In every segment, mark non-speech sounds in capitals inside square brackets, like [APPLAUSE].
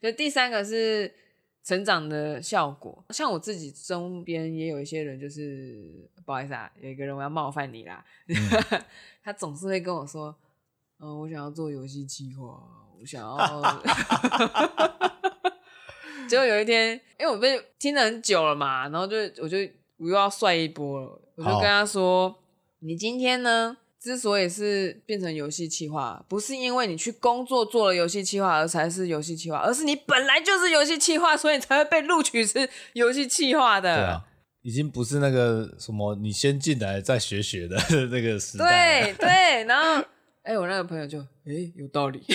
就第三个是成长的效果，像我自己身边也有一些人，就是不好意思啊，有一个人我要冒犯你啦，嗯、[LAUGHS] 他总是会跟我说，嗯、呃，我想要做游戏计划，我想要，[LAUGHS] 结果有一天，因为我被听了很久了嘛，然后就我就我又要帅一波了，我就跟他说，你今天呢？之所以是变成游戏企划，不是因为你去工作做了游戏企划而才是游戏企划，而是你本来就是游戏企划，所以你才会被录取是游戏企划的。对啊，已经不是那个什么你先进来再学学的 [LAUGHS] 那个时代。对对，然后哎、欸，我那个朋友就哎、欸、有道理，[LAUGHS]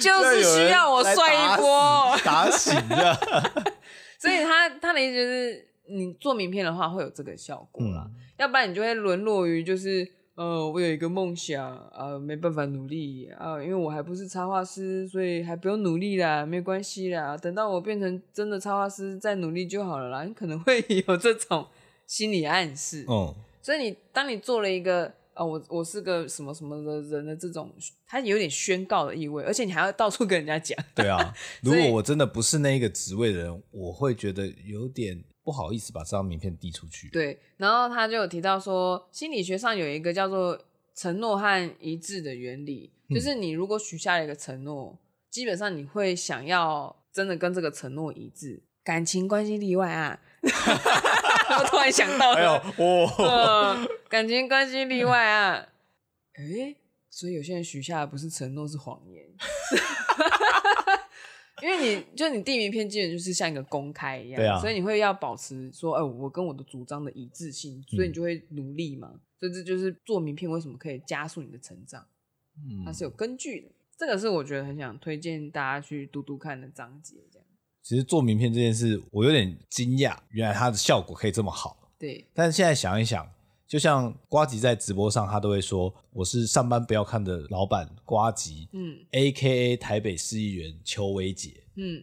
就是需要我帅一波打醒的，[LAUGHS] 所以他他的意思就是。你做名片的话会有这个效果啦，嗯、要不然你就会沦落于就是，呃，我有一个梦想，呃，没办法努力啊、呃，因为我还不是插画师，所以还不用努力啦，没关系啦，等到我变成真的插画师再努力就好了啦。你可能会 [LAUGHS] 有这种心理暗示，哦，所以你当你做了一个，啊、呃，我我是个什么什么的人的这种，它有点宣告的意味，而且你还要到处跟人家讲。对啊，[LAUGHS] 如果我真的不是那一个职位的人，我会觉得有点。不好意思把这张名片递出去。对，然后他就有提到说，心理学上有一个叫做承诺和一致的原理，嗯、就是你如果许下了一个承诺，基本上你会想要真的跟这个承诺一致。感情关系例外啊，[LAUGHS] 我突然想到了，哎呦，哦呃、感情关系例外啊，哎，所以有些人许下的不是承诺，是谎言。[LAUGHS] 因为你就你递名片，基本就是像一个公开一样，对啊，所以你会要保持说，哎、欸，我跟我的主张的一致性，所以你就会努力嘛。嗯、所以这就是做名片为什么可以加速你的成长，嗯，它是有根据的。这个是我觉得很想推荐大家去读读看的章节。这样，其实做名片这件事，我有点惊讶，原来它的效果可以这么好。对，但是现在想一想。就像瓜吉在直播上，他都会说我是上班不要看的老板瓜吉，嗯，A K A 台北市议员邱威杰，嗯，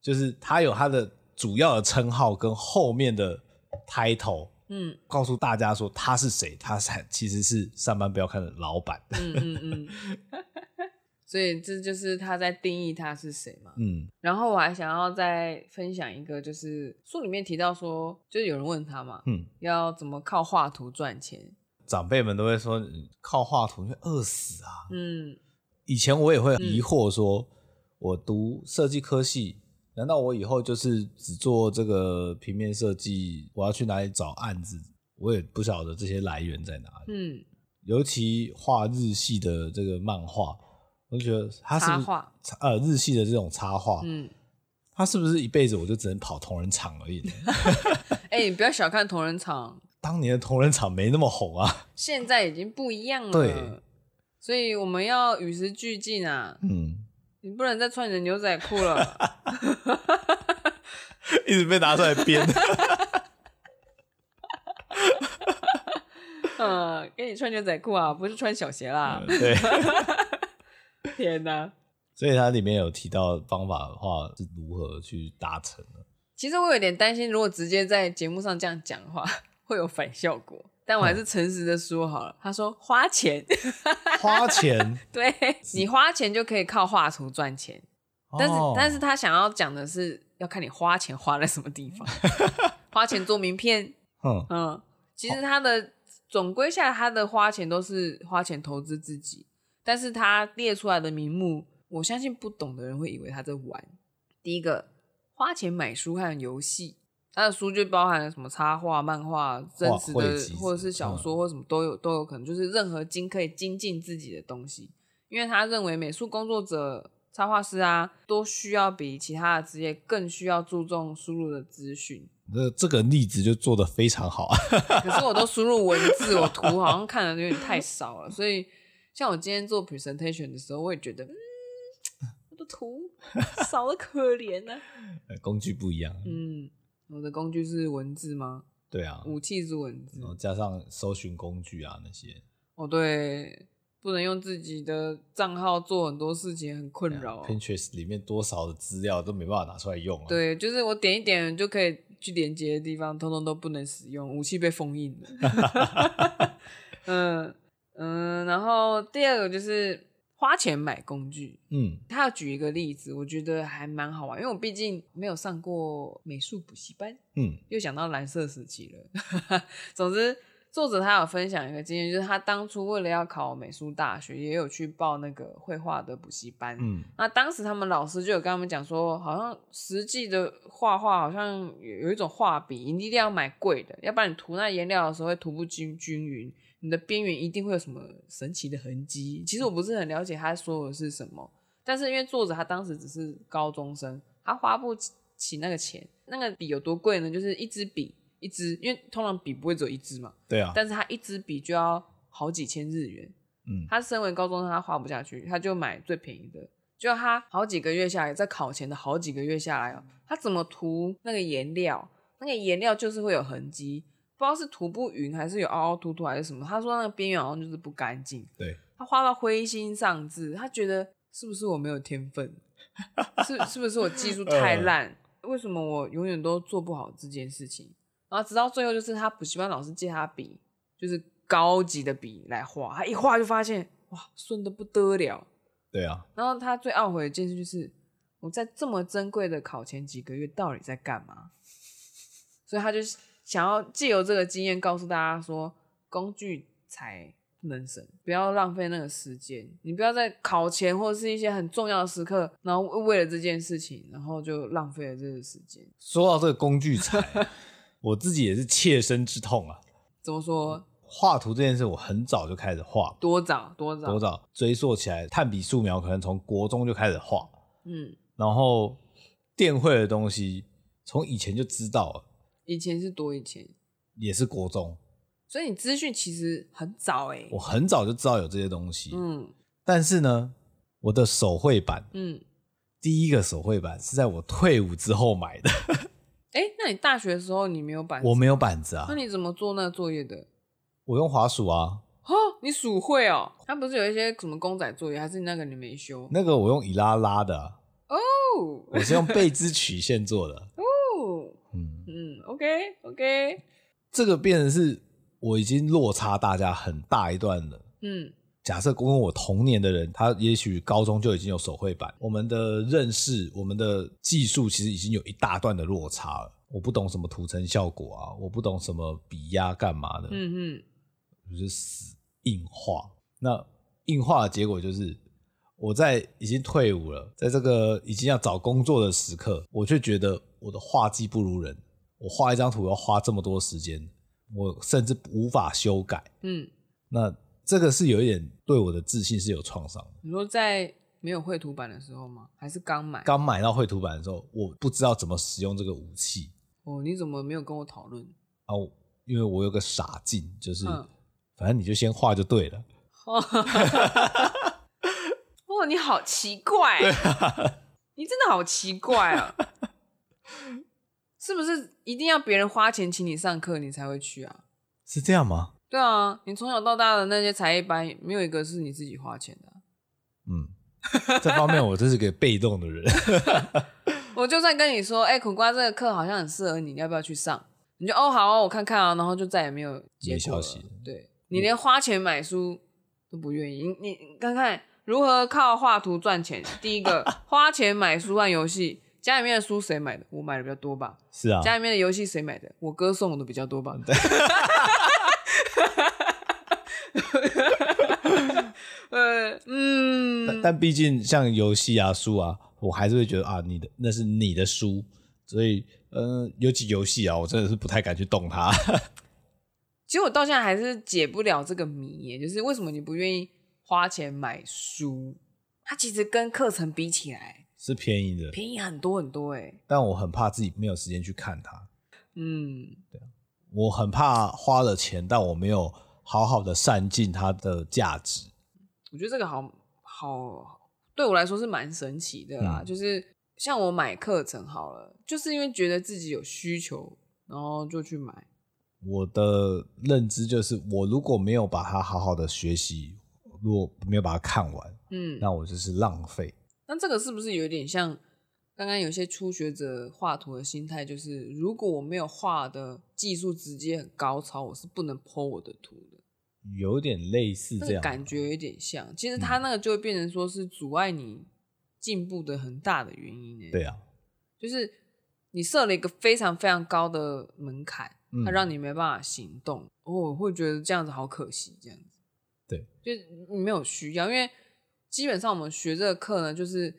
就是他有他的主要的称号跟后面的 title，嗯，告诉大家说他是谁，他是其实是上班不要看的老板，嗯嗯嗯。[LAUGHS] 所以这就是他在定义他是谁嘛。嗯，然后我还想要再分享一个，就是书里面提到说，就是有人问他嘛，嗯，要怎么靠画图赚钱？长辈们都会说，靠画图会饿死啊。嗯，以前我也会疑惑说，嗯、我读设计科系，难道我以后就是只做这个平面设计？我要去哪里找案子？我也不晓得这些来源在哪里。嗯，尤其画日系的这个漫画。我觉得他是不是画呃日系的这种插画，嗯，他是不是一辈子我就只能跑同人场而已呢？[LAUGHS] 哎、欸，你不要小看同人场，当年的同人场没那么红啊，现在已经不一样了。对，所以我们要与时俱进啊。嗯，你不能再穿你的牛仔裤了，[LAUGHS] 一直被拿出来编。[LAUGHS] 嗯，给你穿牛仔裤啊，不是穿小鞋啦。嗯、对。天哪！所以它里面有提到方法的话是如何去达成的。其实我有点担心，如果直接在节目上这样讲的话，[LAUGHS] 会有反效果。但我还是诚实的说好了。嗯、他说花钱，花钱，[LAUGHS] [LAUGHS] 对，你花钱就可以靠画图赚钱。哦、但是，但是他想要讲的是，要看你花钱花在什么地方。花钱做名片，嗯嗯，其实他的总归下来，他的花钱都是花钱投资自己。但是他列出来的名目，我相信不懂的人会以为他在玩。第一个，花钱买书和游戏，他的书就包含了什么插画、漫画、真实的或者是小说或什么都有，都有可能，就是任何精可以精进自己的东西。因为他认为美术工作者、插画师啊，都需要比其他的职业更需要注重输入的资讯。这这个例子就做的非常好啊！可是我都输入文字，我图好像看的有点太少了，所以。像我今天做 presentation 的时候，我也觉得，嗯，我的图 [LAUGHS] 少的可怜呢、啊。工具不一样。嗯，我的工具是文字吗？对啊，武器是文字，然后加上搜寻工具啊那些。哦，对，不能用自己的账号做很多事情，很困扰、啊。Pinterest 里面多少的资料都没办法拿出来用啊。对，就是我点一点就可以去连接的地方，通通都不能使用，武器被封印了。[LAUGHS] 嗯。嗯，然后第二个就是花钱买工具。嗯，他要举一个例子，我觉得还蛮好玩，因为我毕竟没有上过美术补习班。嗯，又想到蓝色时期了。[LAUGHS] 总之。作者他有分享一个经验，就是他当初为了要考美术大学，也有去报那个绘画的补习班。嗯，那当时他们老师就有跟他们讲说，好像实际的画画好像有有一种画笔，你一定要买贵的，要不然你涂那颜料的时候会涂不均均匀，你的边缘一定会有什么神奇的痕迹。其实我不是很了解他说的是什么，但是因为作者他当时只是高中生，他花不起那个钱。那个笔有多贵呢？就是一支笔。一支，因为通常笔不会只有一支嘛，对啊，但是他一支笔就要好几千日元，嗯，他身为高中生，他花不下去，他就买最便宜的，就他好几个月下来，在考前的好几个月下来哦，他怎么涂那个颜料，那个颜料就是会有痕迹，不知道是涂不匀，还是有凹凹凸凸，还是什么，他说那个边缘好像就是不干净，对，他画到灰心丧志，他觉得是不是我没有天分，是是不是我技术太 [LAUGHS] 烂，为什么我永远都做不好这件事情？然后直到最后，就是他补习班老师借他笔，就是高级的笔来画，他一画就发现哇，顺的不得了。对啊。然后他最懊悔的一件事就是，我在这么珍贵的考前几个月到底在干嘛？所以他就想要借由这个经验告诉大家说，工具才能省，不要浪费那个时间。你不要在考前或者是一些很重要的时刻，然后为了这件事情，然后就浪费了这个时间。说到这个工具才。我自己也是切身之痛啊！怎么说？画图这件事，我很早就开始画。多早？多早？多早？追溯起来，炭笔素描可能从国中就开始画。嗯，然后电绘的东西，从以前就知道了。以前是多以前？也是国中。所以你资讯其实很早哎、欸。我很早就知道有这些东西。嗯。但是呢，我的手绘板，嗯，第一个手绘板是在我退伍之后买的。[LAUGHS] 哎、欸，那你大学的时候你没有板子？我没有板子啊。那你怎么做那个作业的？我用滑鼠啊。哦，你鼠会哦？它不是有一些什么公仔作业，还是那个你没修？那个我用以拉拉的、啊。哦。我是用贝兹曲线做的。[LAUGHS] 哦。嗯嗯，OK OK。这个变成是我已经落差大家很大一段了。嗯。假设跟我同年的人，他也许高中就已经有手绘板，我们的认识、我们的技术其实已经有一大段的落差了。我不懂什么涂层效果啊，我不懂什么笔压干嘛的，嗯嗯，就是死硬化。那硬化的结果就是，我在已经退伍了，在这个已经要找工作的时刻，我却觉得我的画技不如人。我画一张图要花这么多时间，我甚至无法修改。嗯，那。这个是有一点对我的自信是有创伤的。你说在没有绘图板的时候吗？还是刚买？刚买到绘图板的时候，我不知道怎么使用这个武器。哦，你怎么没有跟我讨论？啊，因为我有个傻劲，就是、嗯、反正你就先画就对了。哦，[LAUGHS] 哦，你好奇怪，啊、你真的好奇怪啊！是不是一定要别人花钱请你上课，你才会去啊？是这样吗？对啊，你从小到大的那些才艺班，没有一个是你自己花钱的啊。嗯，这方面我真是个被动的人。[LAUGHS] 我就算跟你说，哎，苦瓜这个课好像很适合你，你要不要去上？你就哦好哦，我看看啊，然后就再也没有接消息。对，你连花钱买书都不愿意，你你看看如何靠画图赚钱？第一个，[LAUGHS] 花钱买书玩游戏，家里面的书谁买的？我买的比较多吧？是啊。家里面的游戏谁买的？我哥送我的比较多吧？[LAUGHS] 对。[LAUGHS] 呃嗯，但但毕竟像游戏啊书啊，我还是会觉得啊，你的那是你的书，所以呃，尤其游戏啊，我真的是不太敢去动它。[LAUGHS] 其实我到现在还是解不了这个谜耶，就是为什么你不愿意花钱买书？它其实跟课程比起来是便宜的，便宜很多很多哎。但我很怕自己没有时间去看它。嗯，对啊，我很怕花了钱，但我没有。好好的善尽它的价值，我觉得这个好好对我来说是蛮神奇的啦。嗯、就是像我买课程好了，就是因为觉得自己有需求，然后就去买。我的认知就是，我如果没有把它好好的学习，如果没有把它看完，嗯，那我就是浪费。那这个是不是有点像刚刚有些初学者画图的心态？就是如果我没有画的技术直接很高超，我是不能 po 我的图的。有点类似这样，感觉有点像。其实他那个就会变成说是阻碍你进步的很大的原因。对啊，就是你设了一个非常非常高的门槛，它让你没办法行动。哦，我会觉得这样子好可惜，这样子。对，就是你没有需要，因为基本上我们学这个课呢，就是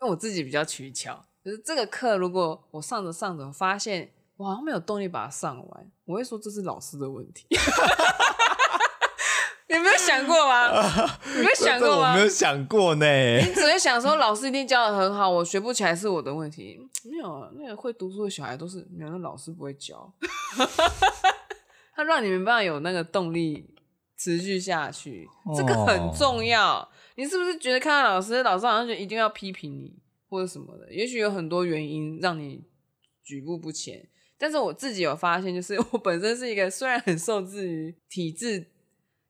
因为我自己比较取巧，就是这个课如果我上着上着发现我好像没有动力把它上完，我会说这是老师的问题。[LAUGHS] 你没有想过吗？你没有想过吗？我没有想过呢。你 [LAUGHS] 只会想说老师一定教的很好，我学不起来是我的问题。没有，那个会读书的小孩都是没有，那老师不会教，[LAUGHS] 他让你没办法有那个动力持续下去，这个很重要。Oh. 你是不是觉得看到老师，老师好像就一定要批评你或者什么的？也许有很多原因让你举步不前。但是我自己有发现，就是我本身是一个虽然很受制于体制。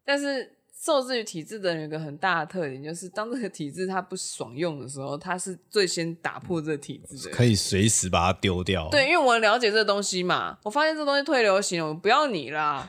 但是受制于体制的人有一个很大的特点，就是当这个体制它不爽用的时候，他是最先打破这个体制的，可以随时把它丢掉。对，因为我了解这东西嘛，我发现这东西退流行了，我不要你啦。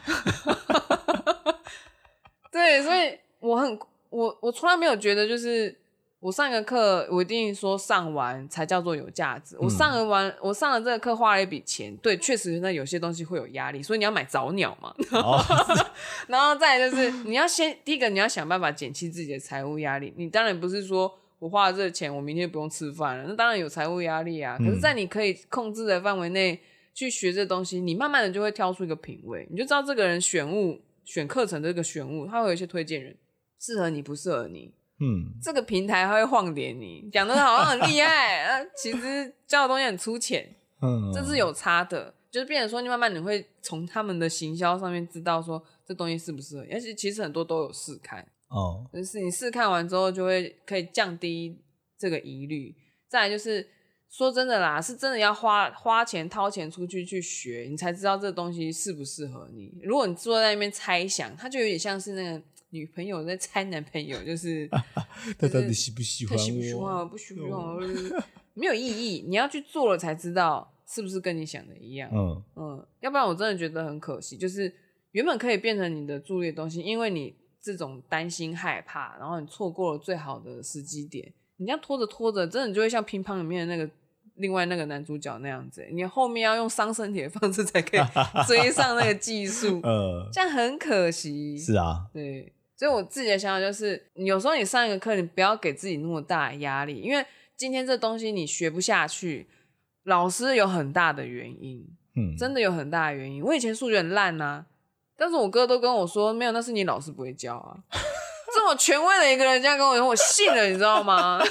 [LAUGHS] 对，所以我很我我从来没有觉得就是。我上一个课，我一定说上完才叫做有价值。我上了完，我上了这个课，花了一笔钱，对，确实那有些东西会有压力，所以你要买早鸟嘛。Oh. [LAUGHS] 然后再来就是你要先第一个你要想办法减轻自己的财务压力。你当然不是说我花了这个钱，我明天不用吃饭了，那当然有财务压力啊。可是，在你可以控制的范围内去学这东西，你慢慢的就会挑出一个品味，你就知道这个人选物选课程这个选物，他会有一些推荐人，适合你不适合你。嗯，这个平台它会晃点你，讲的好像很厉害，[LAUGHS] 啊，其实教的东西很粗浅，嗯，这是有差的，就是变成说你慢慢你会从他们的行销上面知道说这东西适不适合，而且其实很多都有试看，哦，就是你试看完之后就会可以降低这个疑虑。再来就是说真的啦，是真的要花花钱掏钱出去去学，你才知道这东西适不适合你。如果你坐在那边猜想，它就有点像是那个。女朋友在猜男朋友，就是 [LAUGHS] 他到底喜不喜欢我？喜不喜欢我？不喜欢我，没有意义。你要去做了才知道是不是跟你想的一样。嗯嗯，要不然我真的觉得很可惜。就是原本可以变成你的助力的东西，因为你这种担心害怕，然后你错过了最好的时机点。你这样拖着拖着，真的就会像乒乓里面的那个另外那个男主角那样子。你后面要用伤身体的方式才可以 [LAUGHS] 追上那个技术。[LAUGHS] 嗯，这样很可惜。是啊，对。所以我自己的想法就是，有时候你上一个课，你不要给自己那么大的压力，因为今天这东西你学不下去，老师有很大的原因，嗯，真的有很大的原因。我以前数学很烂呐，但是我哥都跟我说，没有，那是你老师不会教啊。[LAUGHS] 这么权威的一个人这样跟我说，我信了，你知道吗？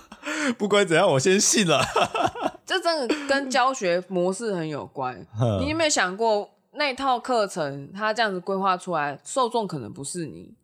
[LAUGHS] 不管怎样，我先信了。[LAUGHS] 这真的跟教学模式很有关。你有没有想过，那套课程他这样子规划出来，受众可能不是你。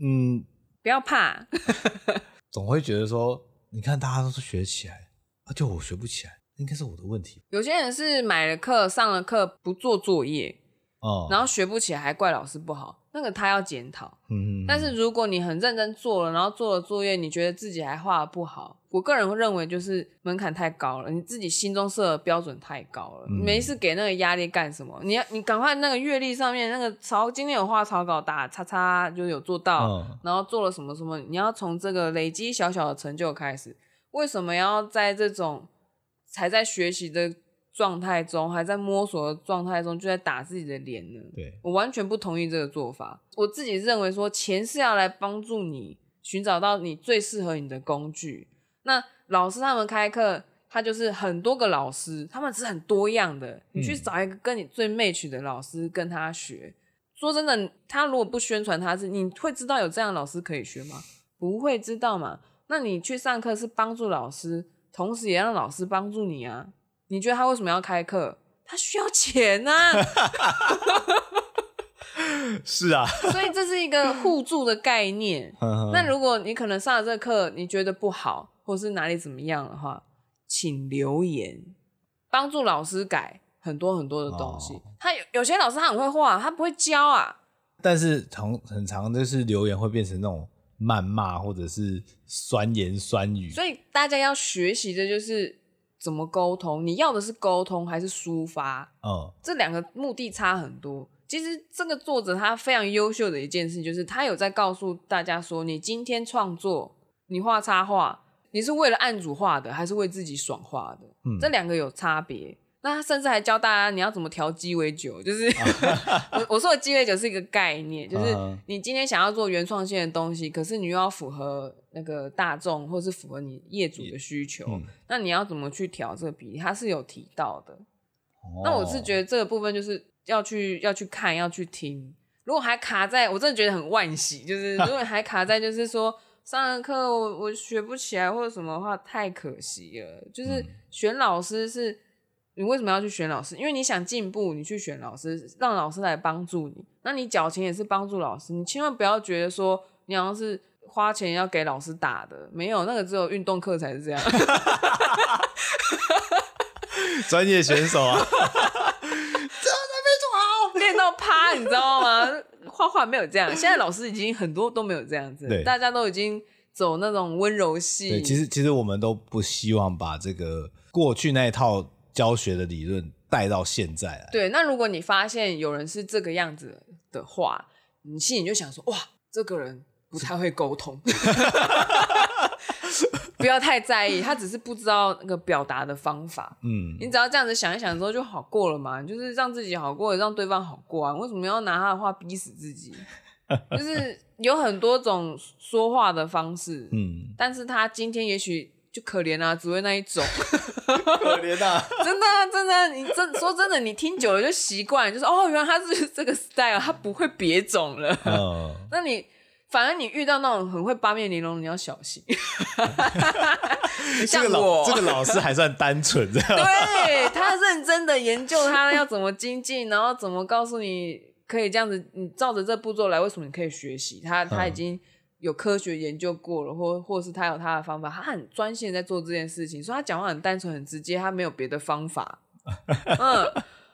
嗯，不要怕，[LAUGHS] 总会觉得说，你看大家都是学起来，啊，就我学不起来，应该是我的问题。有些人是买了课，上了课不做作业，哦，然后学不起来，还怪老师不好。那个他要检讨，嗯，但是如果你很认真做了，然后做了作业，你觉得自己还画的不好，我个人会认为就是门槛太高了，你自己心中设的标准太高了，嗯、没事给那个压力干什么？你要你赶快那个月历上面那个草，今天有画草稿打叉叉就有做到，嗯、然后做了什么什么，你要从这个累积小小的成就开始，为什么要在这种才在学习的？状态中还在摸索的状态中，就在打自己的脸呢。对，我完全不同意这个做法。我自己认为说，钱是要来帮助你寻找到你最适合你的工具。那老师他们开课，他就是很多个老师，他们是很多样的。你去找一个跟你最 match 的老师跟他学。嗯、说真的，他如果不宣传他是，你会知道有这样的老师可以学吗？不会知道嘛。那你去上课是帮助老师，同时也让老师帮助你啊。你觉得他为什么要开课？他需要钱啊！[LAUGHS] 是啊，所以这是一个互助的概念。[LAUGHS] 那如果你可能上了这个课，你觉得不好，或是哪里怎么样的话，请留言帮助老师改很多很多的东西。哦、他有有些老师他很会画，他不会教啊。但是常很常就是留言会变成那种谩骂或者是酸言酸语，所以大家要学习的就是。怎么沟通？你要的是沟通还是抒发？嗯，这两个目的差很多。其实这个作者他非常优秀的一件事，就是他有在告诉大家说，你今天创作，你画插画，你是为了案主画的，还是为自己爽画的？嗯，这两个有差别。那他甚至还教大家你要怎么调鸡尾酒，就是 [LAUGHS] 我我说的鸡尾酒是一个概念，就是你今天想要做原创性的东西，可是你又要符合那个大众，或是符合你业主的需求，嗯、那你要怎么去调这个比例？他是有提到的。哦、那我是觉得这个部分就是要去要去看要去听。如果还卡在，我真的觉得很惋惜，就是如果还卡在就是说上了课我我学不起来或者什么的话，太可惜了。就是选老师是。你为什么要去选老师？因为你想进步，你去选老师，让老师来帮助你。那你缴钱也是帮助老师，你千万不要觉得说你好像是花钱要给老师打的，没有，那个只有运动课才是这样。[LAUGHS] 专业选手啊，真的非常好，练到趴，你知道吗？画画没有这样，现在老师已经很多都没有这样子，对大家都已经走那种温柔系。对，其实其实我们都不希望把这个过去那一套。教学的理论带到现在来，对。那如果你发现有人是这个样子的话，你心里就想说：哇，这个人不太会沟通，[LAUGHS] 不要太在意，他只是不知道那个表达的方法。嗯，你只要这样子想一想之后就好过了嘛，就是让自己好过，让对方好过啊。为什么要拿他的话逼死自己？就是有很多种说话的方式，嗯，但是他今天也许。就可怜啊，只会那一种，[LAUGHS] 可怜啊，真的真的，你真说真的，你听久了就习惯，就是哦，原来他是这个 style，他不会别种了。哦、[LAUGHS] 那你反而你遇到那种很会八面玲珑，你要小心。[LAUGHS] 像我这个老这个老师还算单纯，这 [LAUGHS] 样对他认真的研究他要怎么精进，然后怎么告诉你可以这样子，你照着这步骤来，为什么你可以学习？他他已经。有科学研究过了，或或是他有他的方法，他很专心在做这件事情，所以他讲话很单纯、很直接，他没有别的方法。[LAUGHS] 嗯，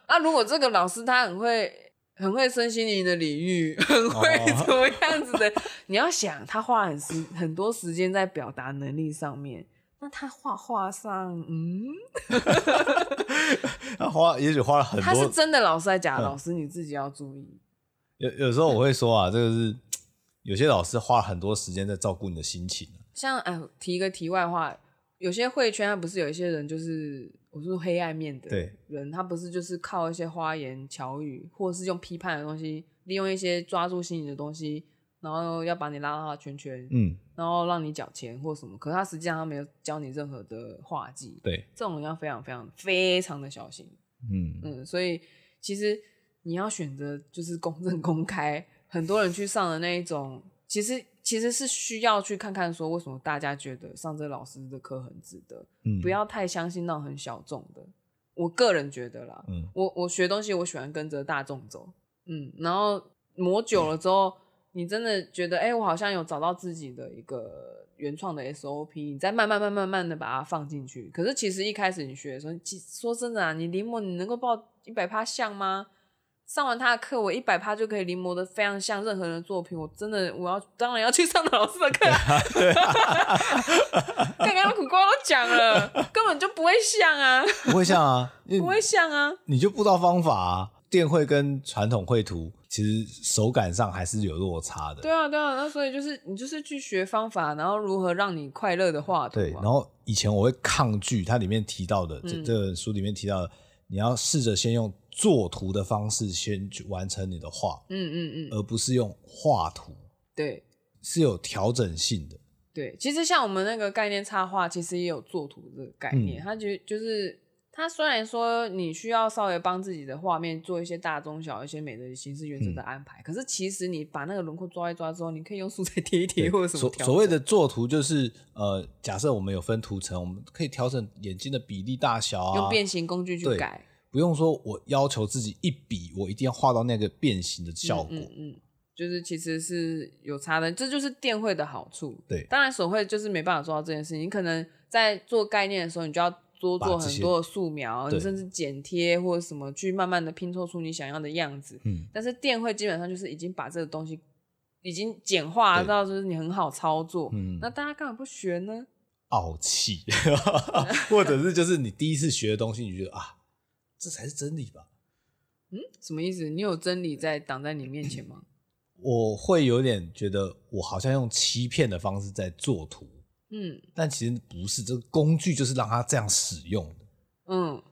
那如果这个老师他很会、很会身心灵的领域，[LAUGHS] 很会怎么样子的，哦、你要想他花很时很多时间在表达能力上面，那他画画上，嗯，[LAUGHS] 他花也许花了很多，他是真的老师还是假的老师？你自己要注意。有有时候我会说啊，这个是。有些老师花了很多时间在照顾你的心情，像哎，提一个题外话，有些绘圈他不是有一些人就是我说黑暗面的人，他不是就是靠一些花言巧语，或者是用批判的东西，利用一些抓住心理的东西，然后要把你拉到他的圈圈，嗯，然后让你缴钱或什么，可是他实际上他没有教你任何的画技，对，这种人要非常非常非常的小心，嗯。嗯，所以其实你要选择就是公正公开。很多人去上的那一种，其实其实是需要去看看说，为什么大家觉得上这老师的课很值得，嗯，不要太相信那种很小众的。我个人觉得啦，嗯，我我学东西我喜欢跟着大众走，嗯，然后磨久了之后，嗯，你真的觉得，哎，欸，我好像有找到自己的一个原创的 SOP，你再慢慢慢慢慢的把它放进去。可是其实一开始你学的时候，说真的啊，你临摹你能够报一百趴像吗？上完他的课，我一百趴就可以临摹的非常像任何人的作品。我真的，我要当然要去上老师的课。[LAUGHS] 刚刚苦瓜都讲了，根本就不会像啊，[LAUGHS] 不会像啊，不会像啊，你就不知道方法啊。电绘跟传统绘图其实手感上还是有落差的。对啊，对啊，那所以就是你就是去学方法，然后如何让你快乐的画图。对，然后以前我会抗拒它里面提到的，这这本书里面提到的，你要试着先用。作图的方式先去完成你的画，嗯嗯嗯，而不是用画图，对，是有调整性的。对，其实像我们那个概念插画，其实也有作图这个概念。它就就是，它虽然说你需要稍微帮自己的画面做一些大中小一些美的形式原则的安排，可是其实你把那个轮廓抓一抓之后，你可以用素材贴一贴或者什么。所所谓的作图就是，呃，假设我们有分图层，我们可以调整眼睛的比例大小啊，用变形工具去改。不用说，我要求自己一笔，我一定要画到那个变形的效果。嗯，嗯，就是其实是有差的，这就是电绘的好处。对，当然手绘就是没办法做到这件事情。你可能在做概念的时候，你就要多做很多的素描，你甚至剪贴或者什么，去慢慢的拼凑出你想要的样子。嗯，但是电绘基本上就是已经把这个东西已经简化到就是你很好操作。嗯，那大家干嘛不学呢？[LAUGHS] 傲气，或者是就是你第一次学的东西，你觉得啊。这才是真理吧？嗯，什么意思？你有真理在挡在你面前吗？我会有点觉得我好像用欺骗的方式在做图，嗯，但其实不是，这个工具就是让他这样使用的，嗯。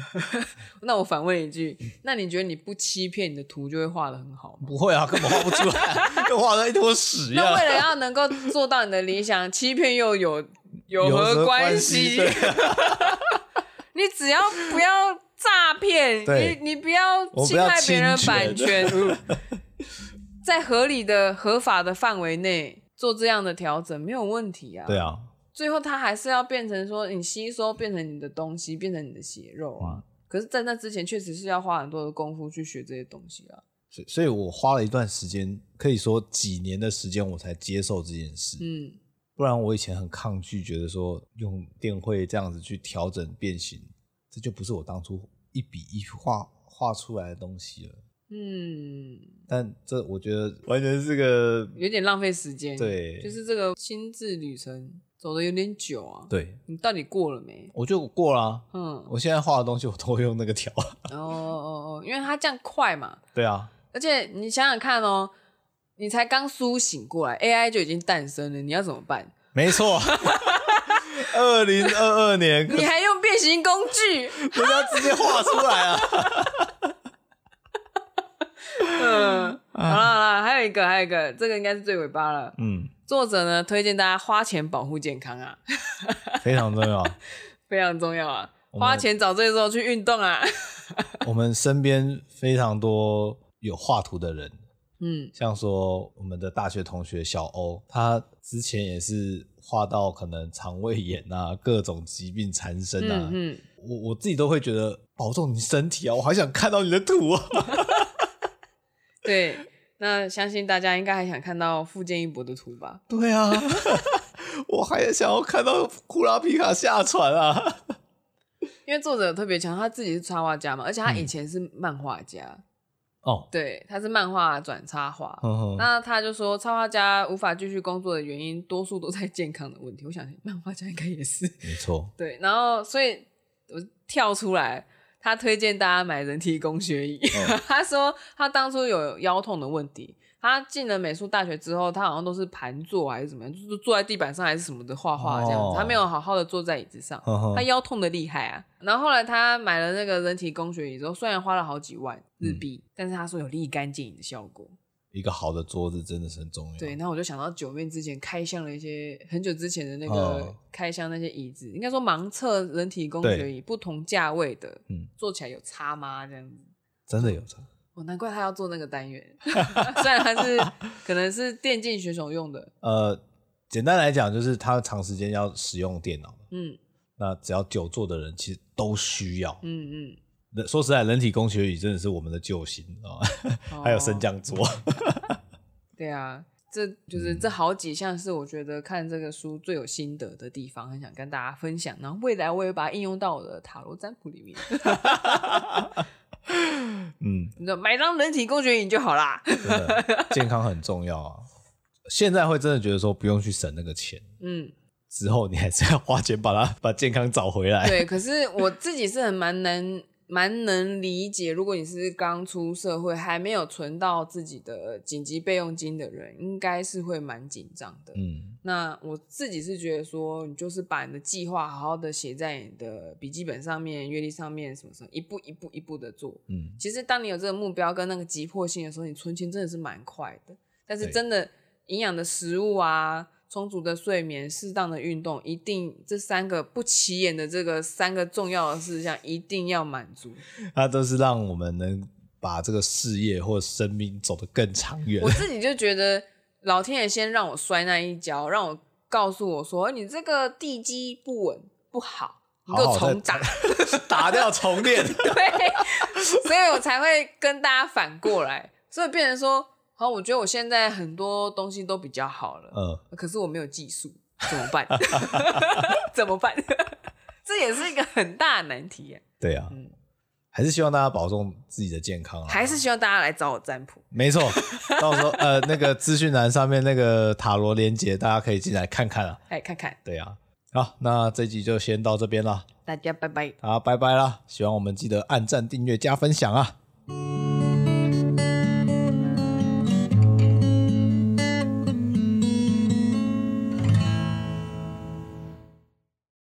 [LAUGHS] 那我反问一句，那你觉得你不欺骗，你的图就会画的很好吗？不会啊，根本画不出来，就画了一坨屎一样。那为了要能够做到你的理想，欺骗又有有何关系？[LAUGHS] 你只要不要诈骗，你你不要侵害别人版权，在合理的、合法的范围内做这样的调整，没有问题啊。对啊。最后，它还是要变成说，你吸收变成你的东西，变成你的血肉啊。嗯、可是，在那之前，确实是要花很多的功夫去学这些东西啊。所以，所以我花了一段时间，可以说几年的时间，我才接受这件事。嗯，不然我以前很抗拒，觉得说用电绘这样子去调整变形，这就不是我当初一笔一画画出来的东西了。嗯，但这我觉得完全是个有点浪费时间。对，就是这个心智旅程。走的有点久啊，对，你到底过了没？我就过了啊，嗯，我现在画的东西我都会用那个条。哦哦哦，因为它这样快嘛。对啊，而且你想想看哦，你才刚苏醒过来，AI 就已经诞生了，你要怎么办？[LAUGHS] 没错，二零二二年，你还用变形工具，[LAUGHS] 人家直接画出来啊。嗯，好了好了，还有一个还有一个，这个应该是最尾巴了，嗯。作者呢，推荐大家花钱保护健康啊，[LAUGHS] 非常重要，[LAUGHS] 非常重要啊！花钱找罪受去运动啊！[LAUGHS] 我们身边非常多有画图的人，嗯，像说我们的大学同学小欧，他之前也是画到可能肠胃炎啊，各种疾病缠身啊，嗯，嗯，我我自己都会觉得保重你身体啊，我还想看到你的图啊，对。那相信大家应该还想看到富樫义博的图吧？对啊，[LAUGHS] 我还想要看到库拉皮卡下船啊！[LAUGHS] 因为作者特别强，他自己是插画家嘛，而且他以前是漫画家。哦、嗯，对，他是漫画转插画。哦、那他就说，插画家无法继续工作的原因，多数都在健康的问题。我想，漫画家应该也是。没错。对，然后所以我跳出来。他推荐大家买人体工学椅。哦、[LAUGHS] 他说他当初有腰痛的问题，他进了美术大学之后，他好像都是盘坐还是怎么样，就是坐在地板上还是什么的画画这样子，哦、他没有好好的坐在椅子上，哦、他腰痛的厉害啊。然后后来他买了那个人体工学椅之后，虽然花了好几万日币，嗯、但是他说有立竿见影的效果。一个好的桌子真的是很重要。对，那我就想到九面之前开箱了一些很久之前的那个开箱那些椅子，哦、应该说盲测人体工学椅，不同价位的，嗯，坐起来有差吗？这样子真的有差。哦，难怪他要做那个单元，[LAUGHS] 虽然他是可能是电竞选手用的。呃，简单来讲就是他长时间要使用电脑，嗯，那只要久坐的人其实都需要，嗯嗯。说实在，人体工学椅真的是我们的救星啊！哦、[LAUGHS] 还有升降桌。[LAUGHS] 对啊，这就是这好几项是我觉得看这个书最有心得的地方，很想跟大家分享。然后未来我也把它应用到我的塔罗占卜里面。[LAUGHS] 嗯，你说买张人体工学椅就好啦。健康很重要啊！现在会真的觉得说不用去省那个钱。嗯，之后你还是要花钱把它把健康找回来。对，可是我自己是很蛮难。蛮能理解，如果你是刚出社会还没有存到自己的紧急备用金的人，应该是会蛮紧张的。嗯，那我自己是觉得说，你就是把你的计划好好的写在你的笔记本上面、月历上面，什么什么，一步一步一步的做。嗯，其实当你有这个目标跟那个急迫性的时候，你存钱真的是蛮快的。但是真的营养的食物啊。充足的睡眠、适当的运动，一定这三个不起眼的这个三个重要的事项一定要满足。它都是让我们能把这个事业或生命走得更长远。我自己就觉得，老天爷先让我摔那一跤，让我告诉我说，你这个地基不稳不好，你给我重打，[LAUGHS] 打掉重练。[LAUGHS] 对，所以我才会跟大家反过来，所以变成说。好，我觉得我现在很多东西都比较好了，嗯，可是我没有技术，怎么办？[LAUGHS] 怎么办？[LAUGHS] 这也是一个很大的难题耶。对啊，嗯，还是希望大家保重自己的健康啊，还是希望大家来找我占卜。没错，到时候呃，那个资讯栏上面那个塔罗连接，大家可以进来看看啊，哎，看看。对啊，好，那这集就先到这边了，大家拜拜。好，拜拜啦！喜欢我们记得按赞、订阅、加分享啊。嗯